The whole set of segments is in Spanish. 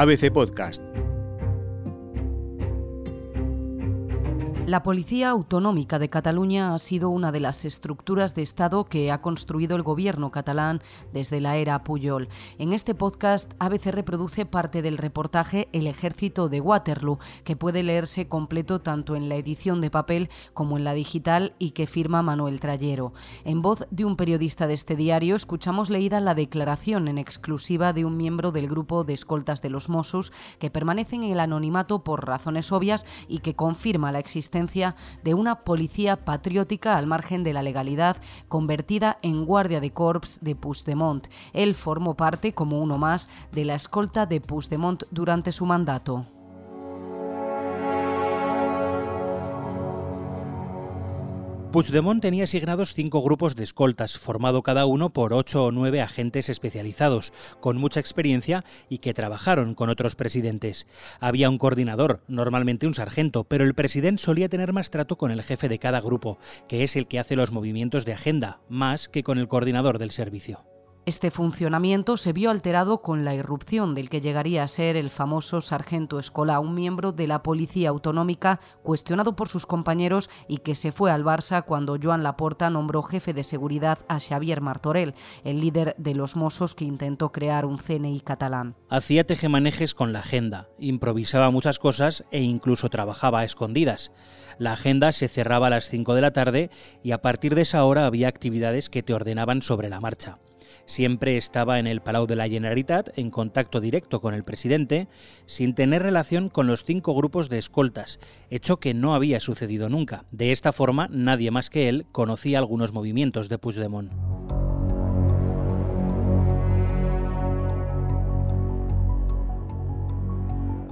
ABC Podcast. La Policía Autonómica de Cataluña ha sido una de las estructuras de Estado que ha construido el gobierno catalán desde la era Puyol. En este podcast, ABC reproduce parte del reportaje El Ejército de Waterloo, que puede leerse completo tanto en la edición de papel como en la digital y que firma Manuel Trayero. En voz de un periodista de este diario, escuchamos leída la declaración en exclusiva de un miembro del grupo de escoltas de los Mossos que permanecen en el anonimato por razones obvias y que confirma la existencia de una policía patriótica al margen de la legalidad, convertida en guardia de corps de Puigdemont. Él formó parte, como uno más, de la escolta de Puigdemont durante su mandato. Puigdemont tenía asignados cinco grupos de escoltas, formado cada uno por ocho o nueve agentes especializados, con mucha experiencia y que trabajaron con otros presidentes. Había un coordinador, normalmente un sargento, pero el presidente solía tener más trato con el jefe de cada grupo, que es el que hace los movimientos de agenda, más que con el coordinador del servicio. Este funcionamiento se vio alterado con la irrupción del que llegaría a ser el famoso sargento Escola, un miembro de la Policía Autonómica cuestionado por sus compañeros y que se fue al Barça cuando Joan Laporta nombró jefe de seguridad a Xavier Martorell, el líder de los Mossos que intentó crear un CNI catalán. Hacía tejemanejes con la agenda, improvisaba muchas cosas e incluso trabajaba a escondidas. La agenda se cerraba a las 5 de la tarde y a partir de esa hora había actividades que te ordenaban sobre la marcha. Siempre estaba en el Palau de la Generalitat en contacto directo con el presidente, sin tener relación con los cinco grupos de escoltas, hecho que no había sucedido nunca. De esta forma, nadie más que él conocía algunos movimientos de Puigdemont.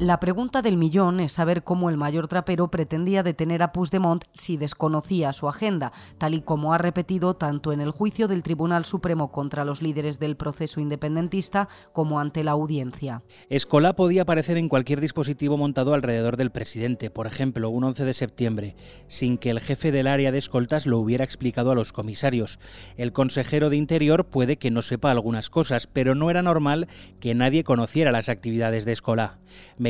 La pregunta del millón es saber cómo el mayor trapero pretendía detener a Puigdemont si desconocía su agenda, tal y como ha repetido tanto en el juicio del Tribunal Supremo contra los líderes del proceso independentista como ante la audiencia. Escolá podía aparecer en cualquier dispositivo montado alrededor del presidente, por ejemplo, un 11 de septiembre, sin que el jefe del área de escoltas lo hubiera explicado a los comisarios. El consejero de Interior puede que no sepa algunas cosas, pero no era normal que nadie conociera las actividades de Escolá.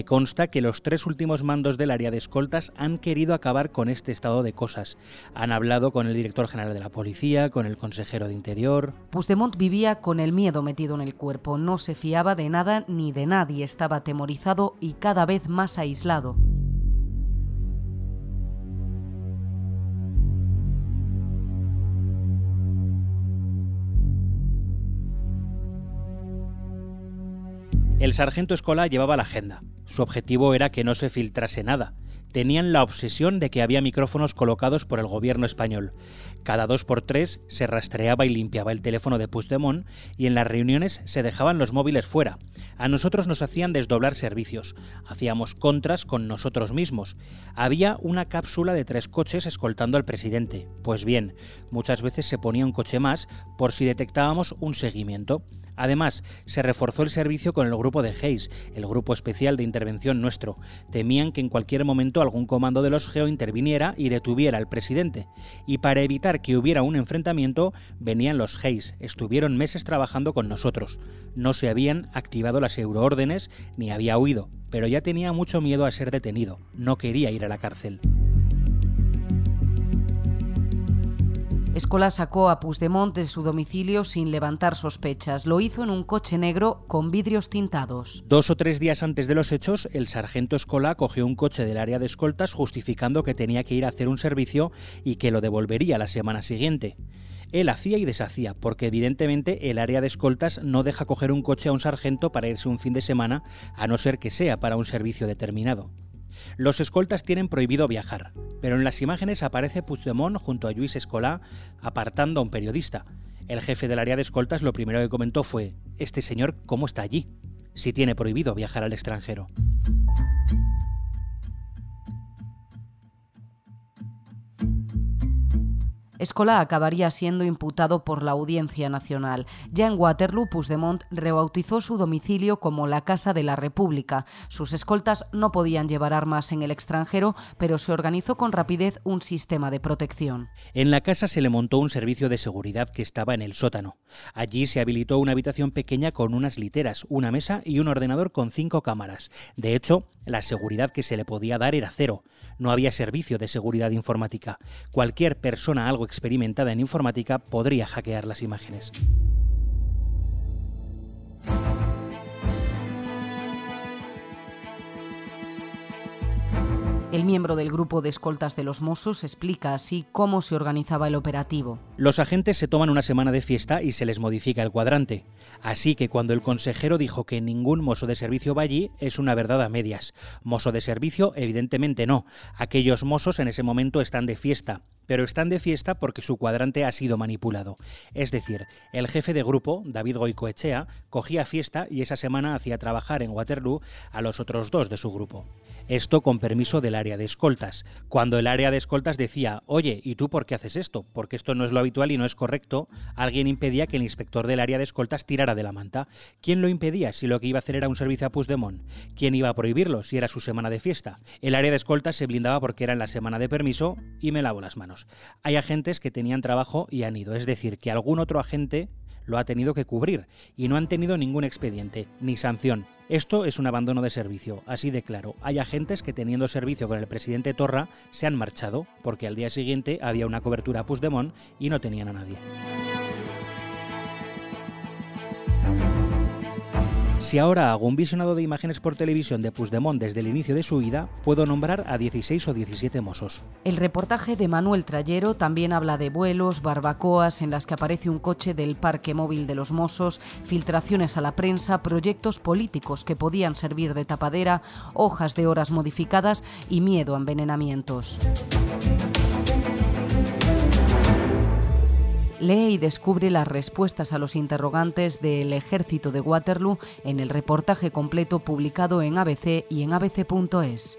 Consta que los tres últimos mandos del área de escoltas han querido acabar con este estado de cosas. Han hablado con el director general de la policía, con el consejero de Interior. Puigdemont vivía con el miedo metido en el cuerpo, no se fiaba de nada ni de nadie, estaba atemorizado y cada vez más aislado. El sargento Escola llevaba la agenda. Su objetivo era que no se filtrase nada. Tenían la obsesión de que había micrófonos colocados por el gobierno español. Cada dos por tres se rastreaba y limpiaba el teléfono de Puigdemont y en las reuniones se dejaban los móviles fuera. A nosotros nos hacían desdoblar servicios. Hacíamos contras con nosotros mismos. Había una cápsula de tres coches escoltando al presidente. Pues bien, muchas veces se ponía un coche más por si detectábamos un seguimiento. Además, se reforzó el servicio con el grupo de Hayes, el grupo especial de intervención nuestro. Temían que en cualquier momento algún comando de los Geo interviniera y detuviera al presidente. Y para evitar que hubiera un enfrentamiento, venían los Hayes. Estuvieron meses trabajando con nosotros. No se habían activado las euroórdenes ni había huido, pero ya tenía mucho miedo a ser detenido. No quería ir a la cárcel. Escola sacó a Puigdemont de su domicilio sin levantar sospechas. Lo hizo en un coche negro con vidrios tintados. Dos o tres días antes de los hechos, el sargento Escola cogió un coche del área de escoltas justificando que tenía que ir a hacer un servicio y que lo devolvería la semana siguiente. Él hacía y deshacía, porque evidentemente el área de escoltas no deja coger un coche a un sargento para irse un fin de semana, a no ser que sea para un servicio determinado. Los escoltas tienen prohibido viajar, pero en las imágenes aparece Puigdemont junto a Luis Escolá apartando a un periodista. El jefe del área de escoltas lo primero que comentó fue, ¿este señor cómo está allí? Si tiene prohibido viajar al extranjero. Escola acabaría siendo imputado por la Audiencia Nacional. Ya en Waterloo, Puigdemont rebautizó su domicilio como la Casa de la República. Sus escoltas no podían llevar armas en el extranjero, pero se organizó con rapidez un sistema de protección. En la casa se le montó un servicio de seguridad que estaba en el sótano. Allí se habilitó una habitación pequeña con unas literas, una mesa y un ordenador con cinco cámaras. De hecho, la seguridad que se le podía dar era cero. No había servicio de seguridad informática. Cualquier persona algo experimentada en informática podría hackear las imágenes. El miembro del grupo de escoltas de los Mossos explica así cómo se organizaba el operativo. Los agentes se toman una semana de fiesta y se les modifica el cuadrante. Así que cuando el consejero dijo que ningún mozo de servicio va allí, es una verdad a medias. Mozo de servicio, evidentemente no. Aquellos mozos en ese momento están de fiesta pero están de fiesta porque su cuadrante ha sido manipulado. Es decir, el jefe de grupo, David Goicoechea, cogía fiesta y esa semana hacía trabajar en Waterloo a los otros dos de su grupo. Esto con permiso del área de escoltas. Cuando el área de escoltas decía, oye, ¿y tú por qué haces esto? Porque esto no es lo habitual y no es correcto, alguien impedía que el inspector del área de escoltas tirara de la manta. ¿Quién lo impedía si lo que iba a hacer era un servicio a Puigdemont? ¿Quién iba a prohibirlo si era su semana de fiesta? El área de escoltas se blindaba porque era en la semana de permiso y me lavo las manos. Hay agentes que tenían trabajo y han ido, es decir, que algún otro agente lo ha tenido que cubrir y no han tenido ningún expediente ni sanción. Esto es un abandono de servicio, así de claro. Hay agentes que teniendo servicio con el presidente Torra se han marchado porque al día siguiente había una cobertura a y no tenían a nadie. Si ahora hago un visionado de imágenes por televisión de Puigdemont desde el inicio de su vida, puedo nombrar a 16 o 17 mozos. El reportaje de Manuel Trayero también habla de vuelos, barbacoas en las que aparece un coche del parque móvil de los mozos, filtraciones a la prensa, proyectos políticos que podían servir de tapadera, hojas de horas modificadas y miedo a envenenamientos. Lee y descubre las respuestas a los interrogantes del ejército de Waterloo en el reportaje completo publicado en ABC y en abc.es.